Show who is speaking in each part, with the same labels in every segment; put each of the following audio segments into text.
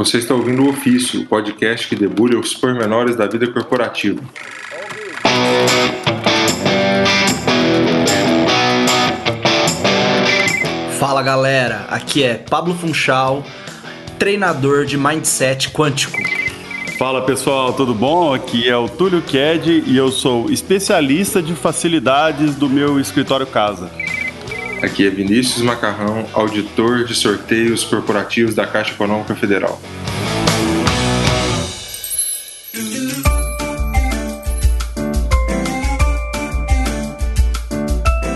Speaker 1: Você está ouvindo o Ofício, o podcast que debulha os pormenores da vida corporativa.
Speaker 2: Fala galera, aqui é Pablo Funchal, treinador de mindset quântico.
Speaker 3: Fala pessoal, tudo bom? Aqui é o Túlio Ked e eu sou especialista de facilidades do meu escritório casa.
Speaker 1: Aqui é Vinícius Macarrão, auditor de sorteios corporativos da Caixa Econômica Federal.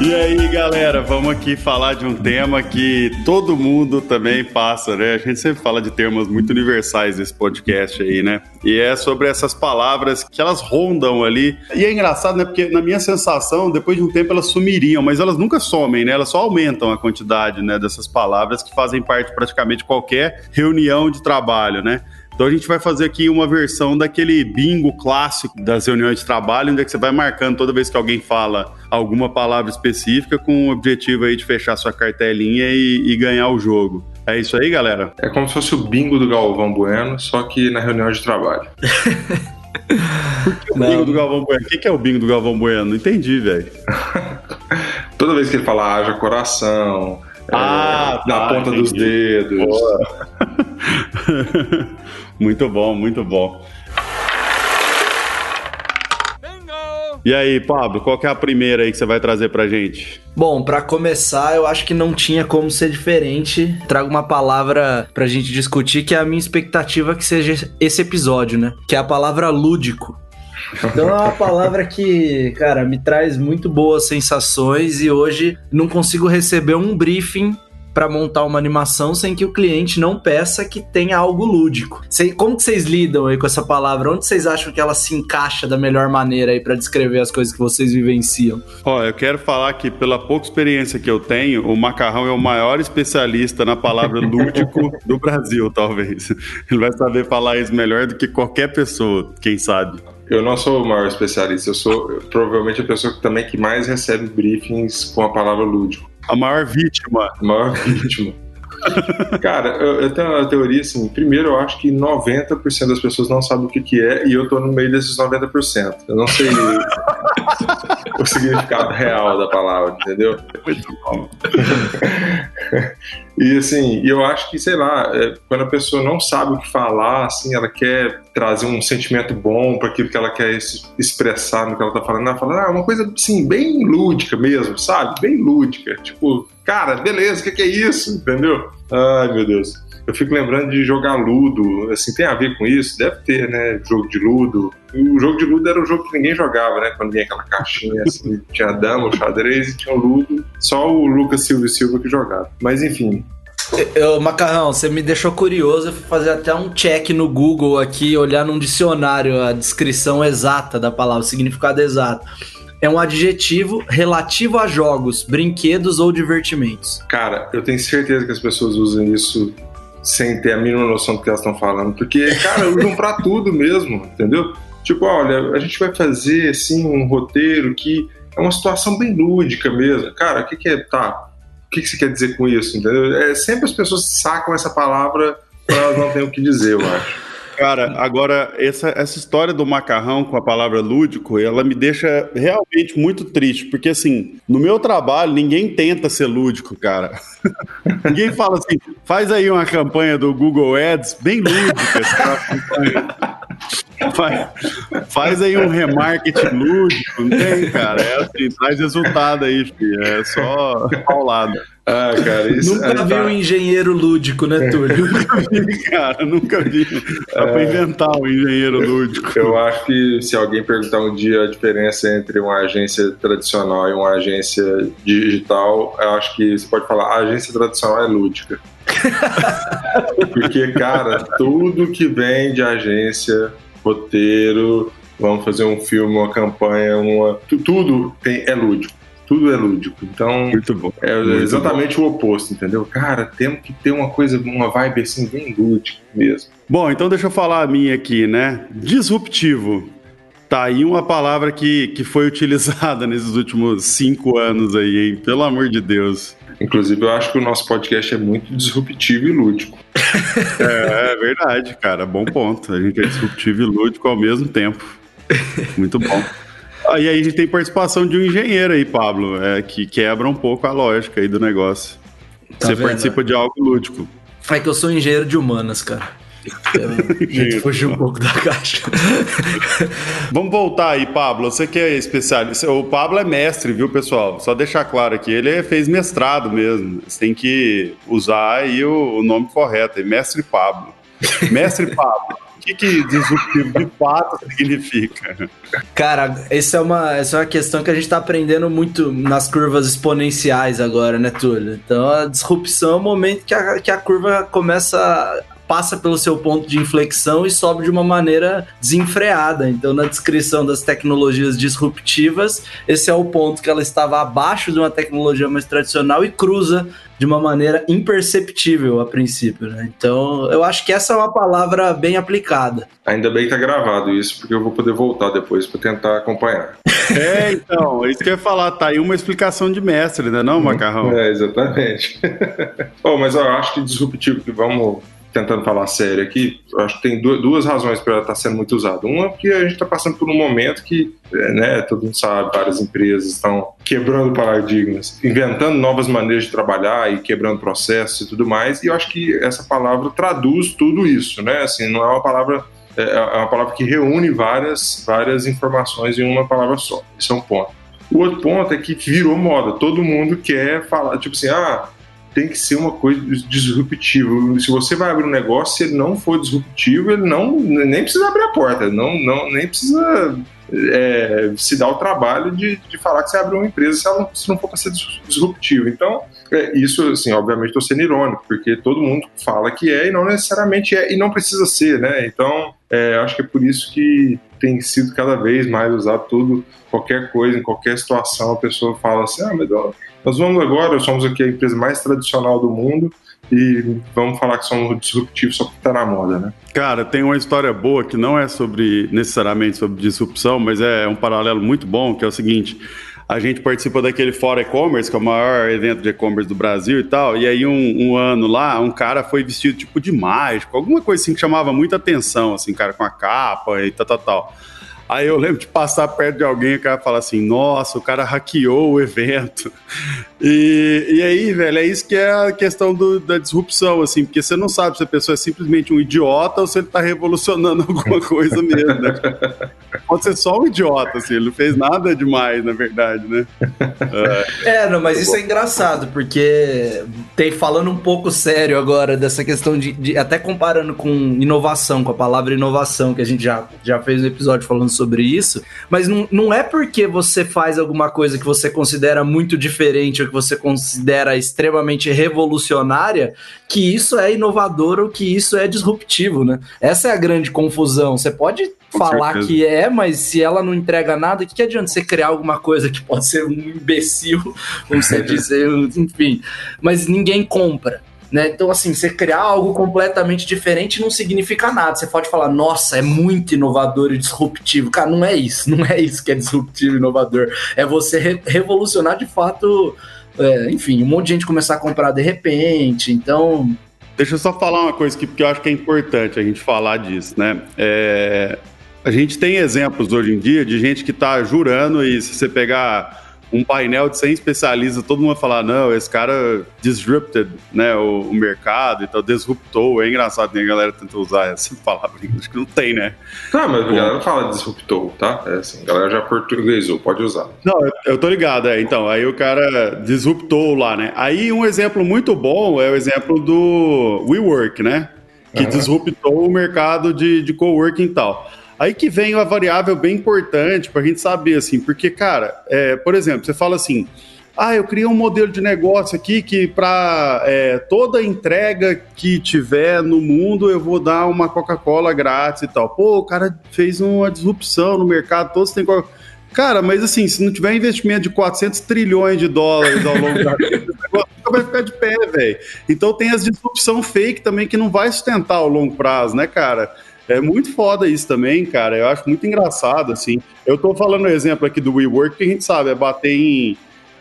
Speaker 3: E aí, galera, vamos aqui falar de um tema que todo mundo também passa, né? A gente sempre fala de termos muito universais nesse podcast aí, né? E é sobre essas palavras que elas rondam ali. E é engraçado, né? Porque na minha sensação, depois de um tempo elas sumiriam, mas elas nunca somem, né? Elas só aumentam a quantidade, né, dessas palavras que fazem parte de praticamente qualquer reunião de trabalho, né? Então a gente vai fazer aqui uma versão daquele bingo clássico das reuniões de trabalho, onde é que você vai marcando toda vez que alguém fala alguma palavra específica com o objetivo aí de fechar sua cartelinha e, e ganhar o jogo. É isso aí, galera?
Speaker 1: É como se fosse o bingo do Galvão Bueno, só que na reunião de trabalho.
Speaker 3: Por que o Não. bingo do Galvão Bueno? O que é o bingo do Galvão Bueno? Não entendi, velho.
Speaker 1: Toda vez que ele fala haja coração,
Speaker 3: ah,
Speaker 1: é, tá, na ponta entendi. dos dedos.
Speaker 3: muito bom, muito bom. E aí, Pablo, qual é a primeira aí que você vai trazer pra gente?
Speaker 2: Bom, para começar, eu acho que não tinha como ser diferente. Trago uma palavra pra gente discutir que é a minha expectativa que seja esse episódio, né? Que é a palavra lúdico. Então é uma palavra que, cara, me traz muito boas sensações e hoje não consigo receber um briefing para montar uma animação sem que o cliente não peça que tenha algo lúdico. Como que vocês lidam aí com essa palavra? Onde vocês acham que ela se encaixa da melhor maneira aí para descrever as coisas que vocês vivenciam?
Speaker 3: Ó, eu quero falar que pela pouca experiência que eu tenho, o Macarrão é o maior especialista na palavra lúdico do Brasil, talvez. Ele vai saber falar isso melhor do que qualquer pessoa, quem sabe.
Speaker 1: Eu não sou o maior especialista, eu sou provavelmente a pessoa que, também que mais recebe briefings com a palavra lúdico.
Speaker 3: A maior vítima.
Speaker 1: A maior vítima. Cara, eu, eu, tenho uma teoria assim. Primeiro, eu acho que 90% das pessoas não sabem o que, que é, e eu tô no meio desses 90%. Eu não sei o significado real da palavra, entendeu? Muito bom. e assim, eu acho que, sei lá, é, quando a pessoa não sabe o que falar, assim, ela quer trazer um sentimento bom para aquilo que ela quer expressar no que ela tá falando, ela fala, ah, uma coisa assim, bem lúdica mesmo, sabe? Bem lúdica. Tipo, cara, beleza, o que, que é isso? Entendeu? Ai, meu Deus eu fico lembrando de jogar Ludo, assim, tem a ver com isso? Deve ter, né? Jogo de Ludo. O jogo de Ludo era um jogo que ninguém jogava, né? Quando vinha aquela caixinha, assim, tinha dama, o xadrez e tinha o Ludo. Só o Lucas Silva e Silva que jogava. Mas enfim,
Speaker 2: eu, Macarrão, você me deixou curioso. Eu fui fazer até um check no Google aqui, olhar num dicionário a descrição exata da palavra, o significado exato. É um adjetivo relativo a jogos, brinquedos ou divertimentos.
Speaker 1: Cara, eu tenho certeza que as pessoas usam isso sem ter a mínima noção do que elas estão falando. Porque, cara, usam pra tudo mesmo, entendeu? Tipo, olha, a gente vai fazer, assim, um roteiro que é uma situação bem lúdica mesmo. Cara, o que, que é. Tá. O que, que você quer dizer com isso, entendeu? É, sempre as pessoas sacam essa palavra para elas não terem o que dizer, eu acho.
Speaker 3: Cara, agora, essa, essa história do macarrão com a palavra lúdico, ela me deixa realmente muito triste, porque assim, no meu trabalho, ninguém tenta ser lúdico, cara. ninguém fala assim, faz aí uma campanha do Google Ads bem lúdica. Faz, faz aí um remarketing lúdico, não tem, cara? É assim, traz resultado aí, filho. É só paulada.
Speaker 2: Ah, cara, isso. Nunca vi tá... um engenheiro lúdico, né, Túlio?
Speaker 3: nunca vi, cara, nunca vi. Dá é... pra inventar um engenheiro lúdico.
Speaker 1: Eu acho que se alguém perguntar um dia a diferença entre uma agência tradicional e uma agência digital, eu acho que você pode falar: a agência tradicional é lúdica. Porque, cara, tudo que vem de agência, roteiro, vamos fazer um filme, uma campanha, uma. Tudo tem, é lúdico tudo é lúdico. Então,
Speaker 3: Muito bom.
Speaker 1: é
Speaker 3: Muito
Speaker 1: exatamente bom. o oposto, entendeu? Cara, temos que ter uma coisa, uma vibe assim, bem lúdica mesmo.
Speaker 3: Bom, então deixa eu falar a minha aqui, né? Disruptivo. Tá aí uma palavra que, que foi utilizada nesses últimos cinco anos aí, hein? Pelo amor de Deus.
Speaker 1: Inclusive, eu acho que o nosso podcast é muito disruptivo e lúdico.
Speaker 3: é, é verdade, cara. Bom ponto. A gente é disruptivo e lúdico ao mesmo tempo. Muito bom. Aí, aí a gente tem participação de um engenheiro aí, Pablo, é, que quebra um pouco a lógica aí do negócio. Tá Você vendo? participa de algo lúdico.
Speaker 2: É que eu sou engenheiro de humanas, cara. A gente fugiu um pouco da caixa.
Speaker 3: Vamos voltar aí, Pablo. Você que é especialista. O Pablo é mestre, viu, pessoal? Só deixar claro aqui, ele fez mestrado mesmo. Você tem que usar aí o, nome correto, é mestre Pablo. Mestre Pablo que, que disruptivo de fato significa?
Speaker 2: Cara, essa é, uma, essa é uma questão que a gente está aprendendo muito nas curvas exponenciais agora, né, Túlio? Então a disrupção é o momento que a, que a curva começa passa pelo seu ponto de inflexão e sobe de uma maneira desenfreada. Então, na descrição das tecnologias disruptivas, esse é o ponto que ela estava abaixo de uma tecnologia mais tradicional e cruza de uma maneira imperceptível a princípio. Né? Então, eu acho que essa é uma palavra bem aplicada.
Speaker 1: Ainda bem que tá gravado isso, porque eu vou poder voltar depois para tentar acompanhar.
Speaker 3: É, então, isso que eu ia falar, tá aí uma explicação de mestre, né, não, Macarrão?
Speaker 1: É, exatamente. oh, mas eu acho que disruptivo que vamos tentando falar sério aqui, acho que tem duas razões para ela estar tá sendo muito usada. Uma, porque a gente está passando por um momento que, é, né, todo mundo sabe, várias empresas estão quebrando paradigmas, inventando novas maneiras de trabalhar e quebrando processos e tudo mais, e eu acho que essa palavra traduz tudo isso, né? Assim, não é uma palavra é, é uma palavra que reúne várias, várias informações em uma palavra só. Esse é um ponto. O outro ponto é que virou moda. Todo mundo quer falar, tipo assim, ah, tem que ser uma coisa disruptiva. Se você vai abrir um negócio, se ele não for disruptivo, ele não nem precisa abrir a porta, não, não nem precisa é, se dar o trabalho de, de falar que você abriu uma empresa se, ela, se não for para ser disruptivo. Então, é, isso, assim, obviamente estou sendo irônico, porque todo mundo fala que é e não necessariamente é, e não precisa ser, né? Então, é, acho que é por isso que tem sido cada vez mais usado tudo, qualquer coisa, em qualquer situação, a pessoa fala assim, ah, mas nós vamos agora, somos aqui a empresa mais tradicional do mundo e vamos falar que somos disruptivos só porque está na moda, né?
Speaker 3: Cara, tem uma história boa que não é sobre necessariamente sobre disrupção, mas é um paralelo muito bom, que é o seguinte. A gente participa daquele Fora E-Commerce, que é o maior evento de e-commerce do Brasil e tal. E aí, um, um, ano lá, um cara foi vestido tipo de mágico, alguma coisa assim que chamava muita atenção, assim, cara com a capa e tal, tal, tal. Aí eu lembro de passar perto de alguém e o cara fala assim: nossa, o cara hackeou o evento. E, e aí, velho, é isso que é a questão do, da disrupção, assim, porque você não sabe se a pessoa é simplesmente um idiota ou se ele tá revolucionando alguma coisa mesmo, né? Pode ser só um idiota, assim, ele não fez nada demais, na verdade, né?
Speaker 2: É, é não, mas isso é engraçado, porque tem falando um pouco sério agora dessa questão de, de até comparando com inovação, com a palavra inovação, que a gente já, já fez um episódio falando sobre isso, mas não, não é porque você faz alguma coisa que você considera muito diferente ou que você considera extremamente revolucionária que isso é inovador ou que isso é disruptivo, né? Essa é a grande confusão. Você pode Com falar certeza. que é, mas se ela não entrega nada, o que, que adianta você criar alguma coisa que pode ser um imbecil, como você dizer, enfim, mas ninguém compra. Né? Então, assim, você criar algo completamente diferente não significa nada. Você pode falar, nossa, é muito inovador e disruptivo. Cara, não é isso. Não é isso que é disruptivo e inovador. É você re revolucionar de fato, é, enfim, um monte de gente começar a comprar de repente. Então.
Speaker 3: Deixa eu só falar uma coisa aqui, porque eu acho que é importante a gente falar disso, né? É, a gente tem exemplos hoje em dia de gente que está jurando, e se você pegar um painel de 100 especialistas, todo mundo vai falar, não, esse cara disrupted né, o, o mercado, então disruptou. É engraçado, tem a galera tenta usar essa palavra inglês, que não tem, né?
Speaker 1: Não, mas a galera fala disruptou, tá? É assim, a galera já portuguesou, pode usar.
Speaker 3: Não, eu, eu tô ligado, é. Então, aí o cara disruptou lá, né? Aí um exemplo muito bom é o exemplo do WeWork, né? Que uhum. disruptou o mercado de, de coworking e tal. Aí que vem uma variável bem importante para a gente saber, assim, porque, cara, é, por exemplo, você fala assim, ah, eu criei um modelo de negócio aqui que para é, toda entrega que tiver no mundo eu vou dar uma Coca-Cola grátis e tal. Pô, o cara fez uma disrupção no mercado, todos têm Coca Cara, mas assim, se não tiver investimento de 400 trilhões de dólares ao longo da vida, o negócio vai ficar de pé, velho. Então tem as disrupção fake também que não vai sustentar ao longo prazo, né, cara? É muito foda isso também, cara. Eu acho muito engraçado, assim. Eu tô falando o exemplo aqui do WeWork, que a gente sabe, é bater em,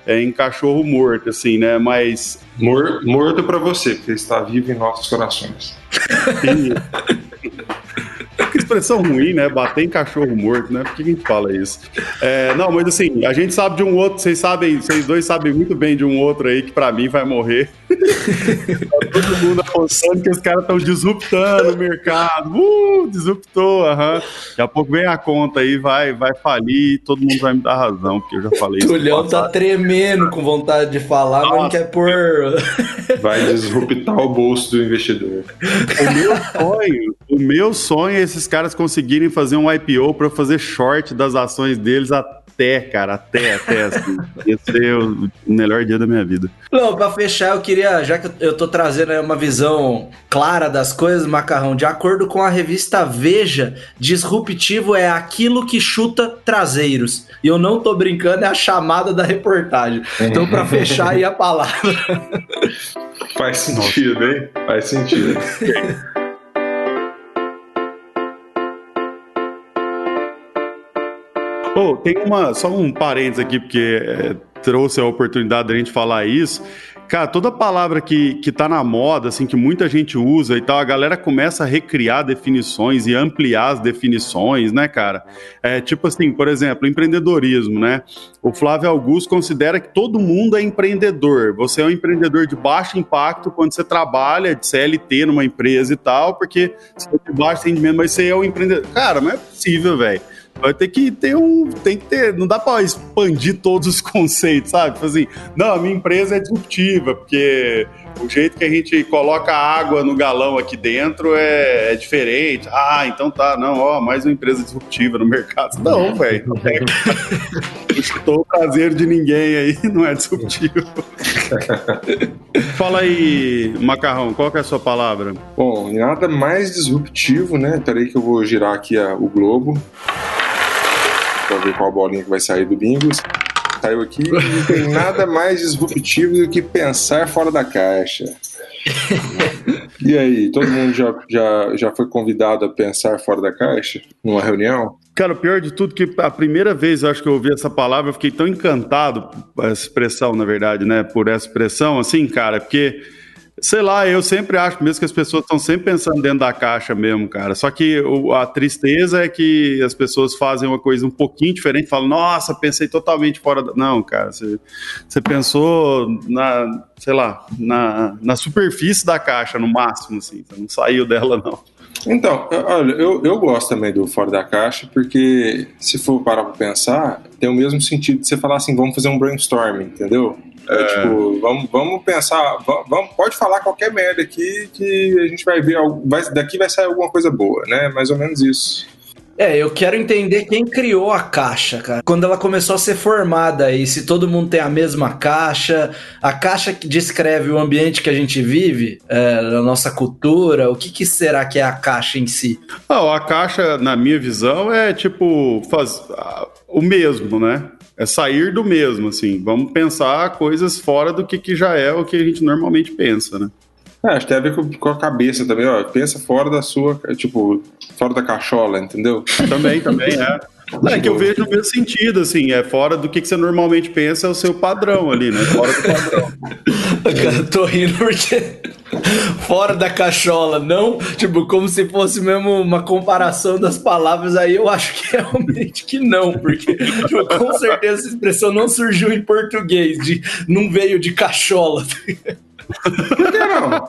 Speaker 3: é, em cachorro morto, assim, né? Mas.
Speaker 1: Mor morto para você, porque está vivo em nossos corações.
Speaker 3: que expressão ruim, né? Bater em cachorro morto, né? Por que a gente fala isso? É, não, mas assim, a gente sabe de um outro, vocês sabem, vocês dois sabem muito bem de um outro aí que para mim vai morrer. Tá todo mundo apostando que os caras estão disruptando o mercado. Uh, disruptou, aham. Daqui a pouco vem a conta aí, vai, vai falir, todo mundo vai me dar razão, porque eu já falei isso.
Speaker 2: Tulhão tá tremendo com vontade de falar, Nossa. mas não quer pôr.
Speaker 1: Vai disruptar o bolso do investidor.
Speaker 3: O meu sonho, o meu sonho é esses caras conseguirem fazer um IPO para fazer short das ações deles até, cara, até, até, assim. Ia ser o melhor dia da minha vida.
Speaker 2: Não, pra fechar, eu queria, já que eu tô trazendo uma visão clara das coisas, Macarrão, de acordo com a revista Veja, disruptivo é aquilo que chuta traseiros. E eu não tô brincando, é a chamada da reportagem. Então, para fechar aí a palavra.
Speaker 1: Faz sentido, hein? Faz sentido.
Speaker 3: Tem uma, só um parênteses aqui, porque é, trouxe a oportunidade da gente falar isso. Cara, toda palavra que, que tá na moda, assim, que muita gente usa e tal, a galera começa a recriar definições e ampliar as definições, né, cara? É, tipo assim, por exemplo, empreendedorismo, né? O Flávio Augusto considera que todo mundo é empreendedor. Você é um empreendedor de baixo impacto quando você trabalha de CLT numa empresa e tal, porque você é de baixo rendimento, mas você é um empreendedor. Cara, não é possível, velho. Vai ter que ter um. Tem que ter. Não dá para expandir todos os conceitos, sabe? Tipo assim, não, a minha empresa é disruptiva, porque o jeito que a gente coloca água no galão aqui dentro é, é diferente. Ah, então tá, não, ó, mais uma empresa disruptiva no mercado. Não, velho. Não é. Estou o prazer de ninguém aí, não é disruptivo. Fala aí, Macarrão, qual que é a sua palavra?
Speaker 1: Bom, nada mais disruptivo, né? Peraí que eu vou girar aqui a, o globo para ver qual bolinha que vai sair do Bingos. Saiu aqui não tem nada mais disruptivo do que pensar fora da caixa. e aí, todo mundo já, já, já foi convidado a pensar fora da caixa numa reunião?
Speaker 3: Cara, o pior de tudo que a primeira vez eu acho que eu ouvi essa palavra, eu fiquei tão encantado, essa expressão, na verdade, né, por essa expressão, assim, cara, porque Sei lá, eu sempre acho mesmo que as pessoas estão sempre pensando dentro da caixa mesmo, cara. Só que o, a tristeza é que as pessoas fazem uma coisa um pouquinho diferente, falam, nossa, pensei totalmente fora da. Não, cara, você, pensou na, sei lá, na, na superfície da caixa, no máximo, assim, você não saiu dela, não.
Speaker 1: Então, olha, eu, eu gosto também do fora da caixa, porque se for parar pra pensar, tem o mesmo sentido de você falar assim, vamos fazer um brainstorming, entendeu? É, tipo, vamos, vamos pensar, vamos, pode falar qualquer merda aqui que a gente vai ver, vai, daqui vai sair alguma coisa boa, né? Mais ou menos isso.
Speaker 2: É, eu quero entender quem criou a caixa, cara. Quando ela começou a ser formada e se todo mundo tem a mesma caixa, a caixa que descreve o ambiente que a gente vive, é, a nossa cultura, o que, que, será que é a caixa em si?
Speaker 3: Ah, a caixa, na minha visão, é tipo faz, o mesmo, né? É sair do mesmo, assim. Vamos pensar coisas fora do que, que já é o que a gente normalmente pensa, né?
Speaker 1: É, acho que tem a ver com, com, a cabeça também, ó. Pensa fora da sua, tipo, fora da cachola, entendeu?
Speaker 3: Também, também, é. É que eu vejo no mesmo sentido, assim, é fora do que, que você normalmente pensa, é o seu padrão ali, né? Fora do padrão.
Speaker 2: Tô rindo porque fora da cachola, não, tipo, como se fosse mesmo uma comparação das palavras, aí eu acho que realmente que não, porque tipo, com certeza essa expressão não surgiu em português, de, não veio de cachola.
Speaker 1: Por que não?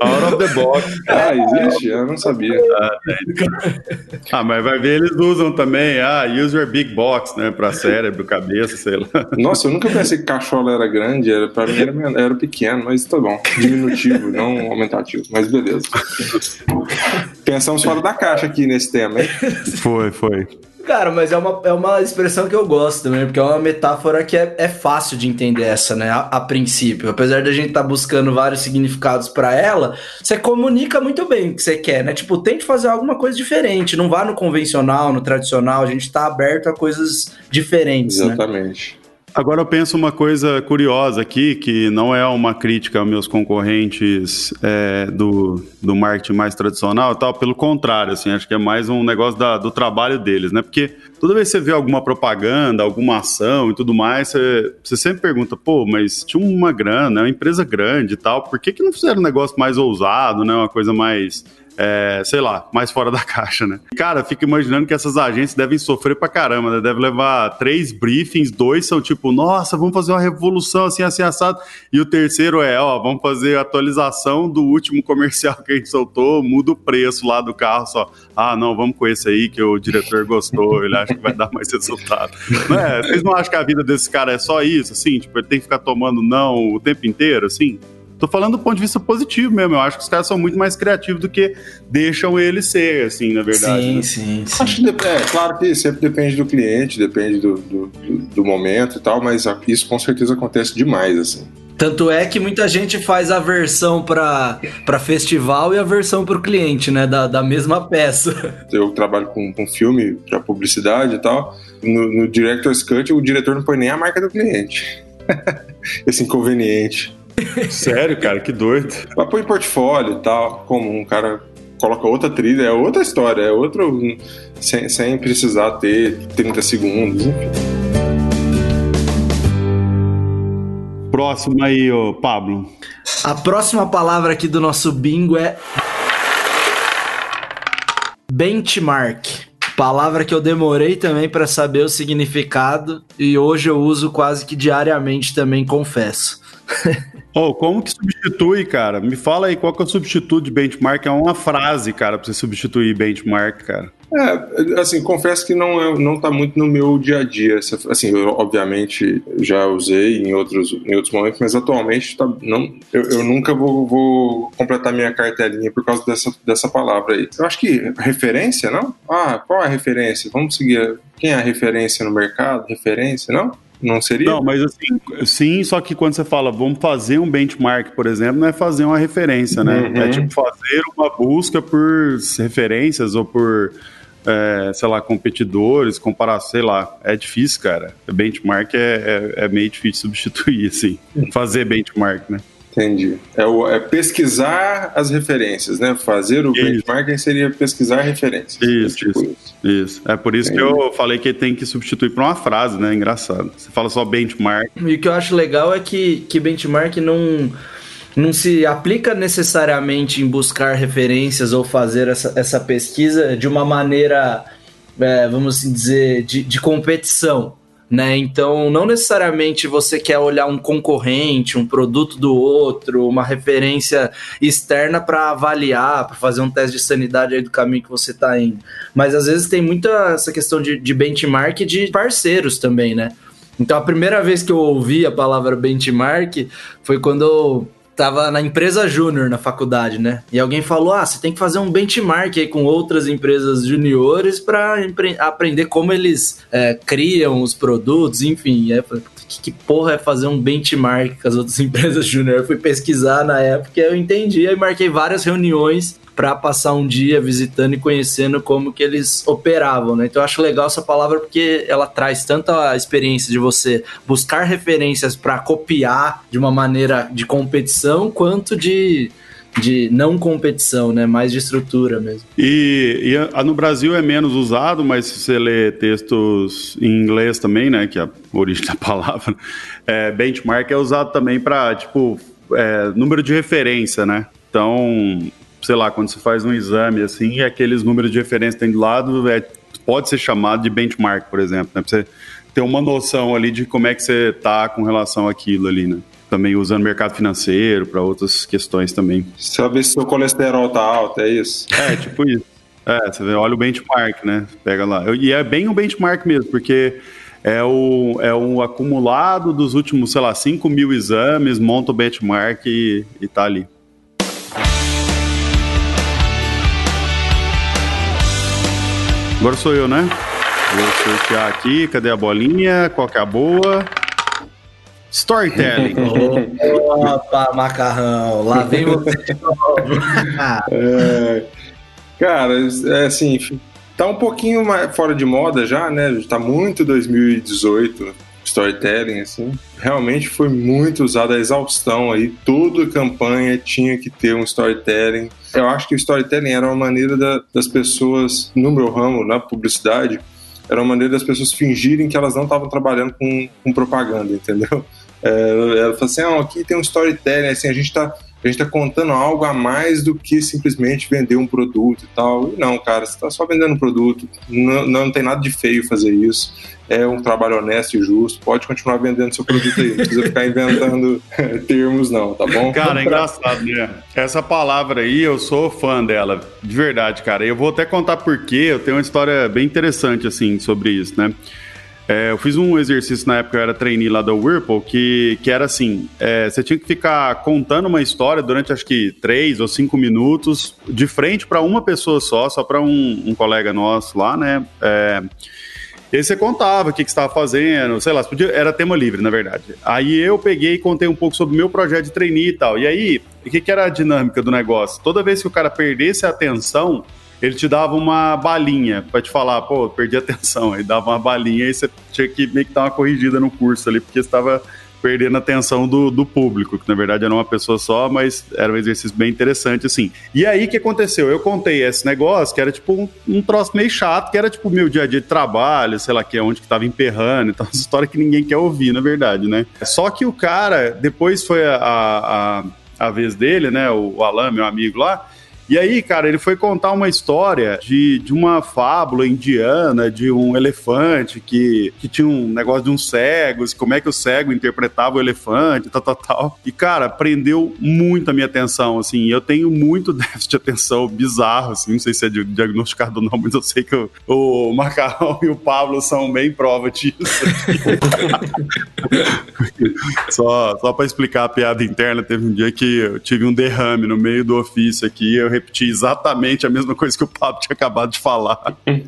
Speaker 3: Out of the box.
Speaker 1: Ah, existe? Eu não sabia.
Speaker 3: Ah, ah, mas vai ver, eles usam também, ah, use your big box, né, pra cérebro, cabeça, sei lá.
Speaker 1: Nossa, eu nunca pensei que cachola era grande, era, pra mim era, era pequeno, mas tá bom. Diminutivo, não aumentativo, mas beleza. Pensamos fora da caixa aqui nesse tema, hein?
Speaker 3: Foi, foi.
Speaker 2: Cara, mas é uma, é uma expressão que eu gosto também, porque é uma metáfora que é, é fácil de entender essa, né? A, a princípio. Apesar da gente estar tá buscando vários significados para ela, você comunica muito bem o que você quer, né? Tipo, tente fazer alguma coisa diferente. Não vá no convencional, no tradicional. A gente tá aberto a coisas diferentes,
Speaker 1: né? Exatamente.
Speaker 2: Né?
Speaker 3: Agora eu penso uma coisa curiosa aqui, que não é uma crítica aos meus concorrentes é, do, do marketing mais tradicional e tal, pelo contrário, assim, acho que é mais um negócio da, do trabalho deles, né? Porque toda vez que você vê alguma propaganda, alguma ação e tudo mais, você, você sempre pergunta, pô, mas tinha uma grana, é uma empresa grande e tal, por que, que não fizeram um negócio mais ousado, né? Uma coisa mais é, sei lá, mais fora da caixa, né? Cara, fico imaginando que essas agências devem sofrer pra caramba, né? Deve levar três briefings, dois são tipo, nossa, vamos fazer uma revolução assim, assim, assado. E o terceiro é, ó, vamos fazer a atualização do último comercial que a gente soltou, muda o preço lá do carro só. Ah, não, vamos com esse aí que o diretor gostou, ele acha que vai dar mais resultado. Não é, vocês não acham que a vida desse cara é só isso, assim? Tipo, ele tem que ficar tomando não o tempo inteiro, assim? Tô falando do ponto de vista positivo mesmo. Eu acho que os caras são muito mais criativos do que deixam ele ser, assim, na verdade.
Speaker 2: Sim,
Speaker 3: né?
Speaker 2: sim, sim.
Speaker 1: Acho que é claro que sempre depende do cliente, depende do, do, do momento e tal, mas isso com certeza acontece demais, assim.
Speaker 2: Tanto é que muita gente faz a versão para festival e a versão para o cliente, né? Da, da mesma peça.
Speaker 1: Eu trabalho com, com filme para publicidade e tal. No, no Director's Cut, o diretor não põe nem a marca do cliente. Esse inconveniente.
Speaker 3: Sério, cara, que doido.
Speaker 1: Mas põe portfólio e tal, como um cara coloca outra trilha, é outra história, é outro. Sem, sem precisar ter 30 segundos, enfim.
Speaker 3: Próximo aí, ô Pablo.
Speaker 2: A próxima palavra aqui do nosso bingo é. Benchmark. Palavra que eu demorei também para saber o significado e hoje eu uso quase que diariamente também, confesso.
Speaker 3: Oh, como que substitui, cara? Me fala aí qual que é o substituto de benchmark. É uma frase, cara, pra você substituir benchmark, cara.
Speaker 1: É, assim, confesso que não, é, não tá muito no meu dia a dia. Assim, eu obviamente já usei em outros, em outros momentos, mas atualmente tá, não, eu, eu nunca vou, vou, completar minha cartelinha por causa dessa, dessa palavra aí. Eu acho que referência, não? Ah, qual é a referência? Vamos seguir. Quem é a referência no mercado? Referência, não? Não seria?
Speaker 3: Não, mas assim, sim, só que quando você fala vamos fazer um benchmark, por exemplo, não é fazer uma referência, né? Uhum. É tipo fazer uma busca por referências ou por, é, sei lá, competidores, comparar, sei lá. É difícil, cara. Benchmark é, é, é meio difícil substituir, assim. Fazer benchmark, né?
Speaker 1: Entendi. É, o, é, pesquisar as referências, né? Fazer o isso. benchmarking seria pesquisar referências.
Speaker 3: Isso, tipo isso, isso, isso. É por isso Entendi. que eu falei que tem que substituir por uma frase, né? Engraçado. Você fala só benchmark.
Speaker 2: E o que eu acho legal é que, que benchmark não não se aplica necessariamente em buscar referências ou fazer essa, essa pesquisa de uma maneira, é, vamos assim dizer, de, de competição né? Então, não necessariamente você quer olhar um concorrente, um produto do outro, uma referência externa para avaliar, para fazer um teste de sanidade aí do caminho que você está indo. Mas às vezes tem muita essa questão de, de benchmark de parceiros também, né? Então, a primeira vez que eu ouvi a palavra benchmark foi quando eu tava na empresa júnior na faculdade, né? E alguém falou: ah, você tem que fazer um benchmark aí com outras empresas juniores para aprender como eles é, criam os produtos, enfim. É, que, que porra é fazer um benchmark com as outras empresas júnior? Eu fui pesquisar na época eu entendi, aí marquei várias reuniões para passar um dia visitando e conhecendo como que eles operavam, né? Então eu acho legal essa palavra porque ela traz tanto a experiência de você buscar referências para copiar de uma maneira de competição, quanto de de não competição, né? Mais de estrutura mesmo.
Speaker 3: E, e, no Brasil é menos usado, mas se você lê textos em inglês também, né? Que é a origem da palavra, é, benchmark é usado também para tipo é, número de referência, né? Então sei lá, quando você faz um exame assim, e aqueles números de referência tem do lado, é, pode ser chamado de benchmark, por exemplo, né? Pra você ter uma noção ali de como é que você tá com relação àquilo ali, né? Também usando mercado financeiro para outras questões também.
Speaker 1: Saber se seu colesterol tá alto, é isso?
Speaker 3: É, tipo isso. É, você vê, olha o benchmark, né? Pega lá. E é bem um benchmark mesmo, porque é o, é um acumulado dos últimos, sei lá, 5 mil exames, monta o benchmark e, e tá ali. Agora sou eu, né? Vou sortear aqui. Cadê a bolinha? Qual que é a boa? Storytelling.
Speaker 2: Opa, macarrão. Lá vem você de novo.
Speaker 1: é, cara, é assim, tá um pouquinho mais fora de moda já, né? Tá muito 2018 storytelling, assim, realmente foi muito usado a exaustão aí. Toda campanha tinha que ter um storytelling. Eu acho que o storytelling era uma maneira da, das pessoas, no meu ramo, na publicidade, era uma maneira das pessoas fingirem que elas não estavam trabalhando com, com propaganda, entendeu? É, ela falou assim, ah, aqui tem um storytelling, assim, a gente está a gente está contando algo a mais do que simplesmente vender um produto e tal. não, cara, você está só vendendo um produto. Não, não tem nada de feio fazer isso. É um trabalho honesto e justo. Pode continuar vendendo seu produto aí. Não precisa ficar inventando termos, não, tá bom?
Speaker 3: Cara, é engraçado, né? Essa palavra aí, eu sou fã dela. De verdade, cara. Eu vou até contar por quê. Eu tenho uma história bem interessante, assim, sobre isso, né? É, eu fiz um exercício na época, eu era trainee lá da Whirlpool, que, que era assim: é, você tinha que ficar contando uma história durante acho que três ou cinco minutos, de frente para uma pessoa só, só para um, um, colega nosso lá, né? É, e aí você contava o que, que estava fazendo, sei lá, podia, era tema livre, na verdade. Aí eu peguei e contei um pouco sobre o meu projeto de trainee e tal. E aí, o que, que era a dinâmica do negócio? Toda vez que o cara perdesse a atenção, ele te dava uma balinha para te falar, pô, perdi a atenção. Aí dava uma balinha e você tinha que meio que dar uma corrigida no curso ali, porque estava perdendo a atenção do, do público, que na verdade era uma pessoa só, mas era um exercício bem interessante, assim. E aí, o que aconteceu? Eu contei esse negócio, que era tipo um, um troço meio chato, que era tipo meu dia a dia de trabalho, sei lá que é onde que tava emperrando, então, essa história que ninguém quer ouvir, na verdade, né? Só que o cara, depois foi a, a, a vez dele, né, o Alan, meu amigo lá, e aí, cara, ele foi contar uma história de, de uma fábula indiana, de um elefante que, que tinha um negócio de uns cegos, como é que o cego interpretava o elefante, tal, tal, tal. E, cara, prendeu muito a minha atenção, assim. Eu tenho muito déficit de atenção bizarro, assim. Não sei se é diagnosticado ou não, mas eu sei que o, o Macarrão e o Pablo são bem prova disso. só, só pra explicar a piada interna, teve um dia que eu tive um derrame no meio do ofício aqui, eu repetir exatamente a mesma coisa que o Pablo tinha acabado de falar.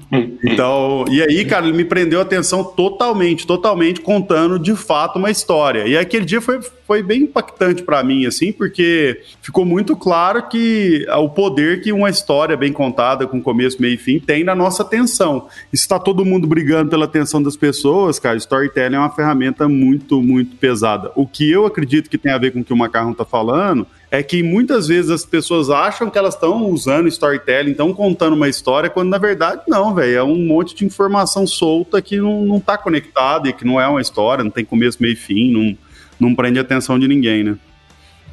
Speaker 3: Então, e aí, cara, ele me prendeu a atenção totalmente, totalmente contando de fato uma história. E aquele dia foi, foi bem impactante para mim, assim, porque ficou muito claro que o poder que uma história bem contada, com começo, meio e fim, tem na nossa atenção. E se tá todo mundo brigando pela atenção das pessoas, cara, storytelling é uma ferramenta muito, muito pesada. O que eu acredito que tem a ver com o que o Macarrão tá falando é que muitas vezes as pessoas acham que elas estão usando storytelling, estão contando uma história, quando na verdade não, velho. É um monte de informação solta que não, não tá conectada e que não é uma história, não tem começo, meio e fim, não, não prende a atenção de ninguém, né?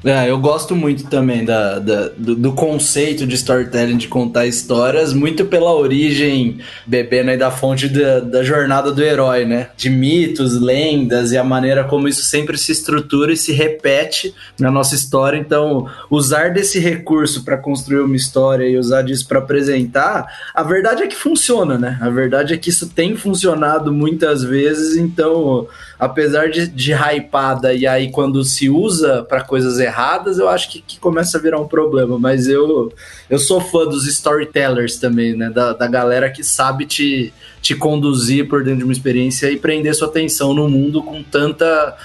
Speaker 2: É, eu gosto muito também da, da do, do, conceito de storytelling, de contar histórias, muito pela origem, bebendo aí da fonte da, da jornada do herói, né? De mitos, lendas e a maneira como isso sempre se estrutura e se repete na nossa história. Então, usar desse recurso para construir uma história e usar disso para apresentar, a verdade é que funciona, né? A verdade é que isso tem funcionado muitas vezes, então, apesar de, de hypada e aí quando se usa para coisas erradas, eu acho que, que, começa a virar um problema. Mas eu, eu sou fã dos storytellers também, né? Da, da galera que sabe te, te conduzir por dentro de uma experiência e prender sua atenção no mundo com tanta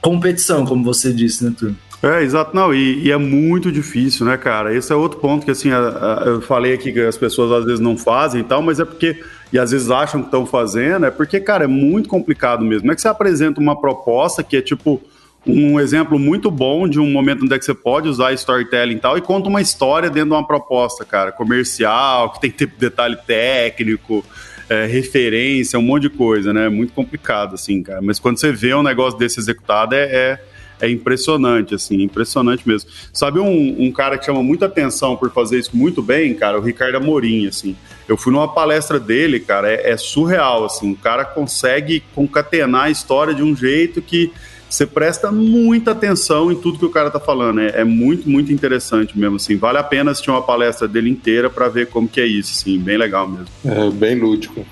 Speaker 2: competição, como você disse, né, Turma?
Speaker 3: É, exato, não, e, e, é muito difícil, né, cara? Esse é outro ponto que, assim, a, a, eu falei aqui que as pessoas às vezes não fazem e tal, mas é porque, e às vezes acham que estão fazendo, é porque, cara, é muito complicado mesmo. Não é que você apresenta uma proposta que é tipo, um exemplo muito bom de um momento onde é que você pode usar storytelling e tal, e conta uma história dentro de uma proposta, cara, comercial, que tem que ter detalhe técnico, é, referência, um monte de coisa, né? Muito complicado, assim, cara. Mas quando você vê um negócio desse executado, é, é, é impressionante, assim, impressionante mesmo. Sabe um, um, cara que chama muita atenção por fazer isso muito bem, cara? O Ricardo Amorim, assim. Eu fui numa palestra dele, cara, é, é surreal, assim. O cara consegue concatenar a história de um jeito que você presta muita atenção em tudo que o cara tá falando. É, é, muito, muito interessante mesmo, assim. Vale a pena assistir uma palestra dele inteira para ver como que é isso, assim. Bem legal mesmo.
Speaker 1: É, bem lúdico.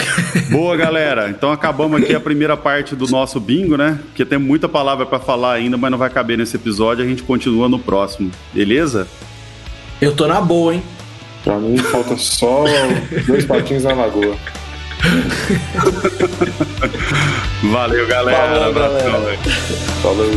Speaker 3: Boa, galera. Então acabamos aqui a primeira parte do nosso bingo, né? Porque tem muita palavra para falar ainda, mas não vai caber nesse episódio. A gente continua no próximo. Beleza?
Speaker 2: Eu tô na boa, hein?
Speaker 1: Pra mim falta só dois patinhos na lagoa.
Speaker 3: Valeu, galera.
Speaker 1: Falou, galera. Falou.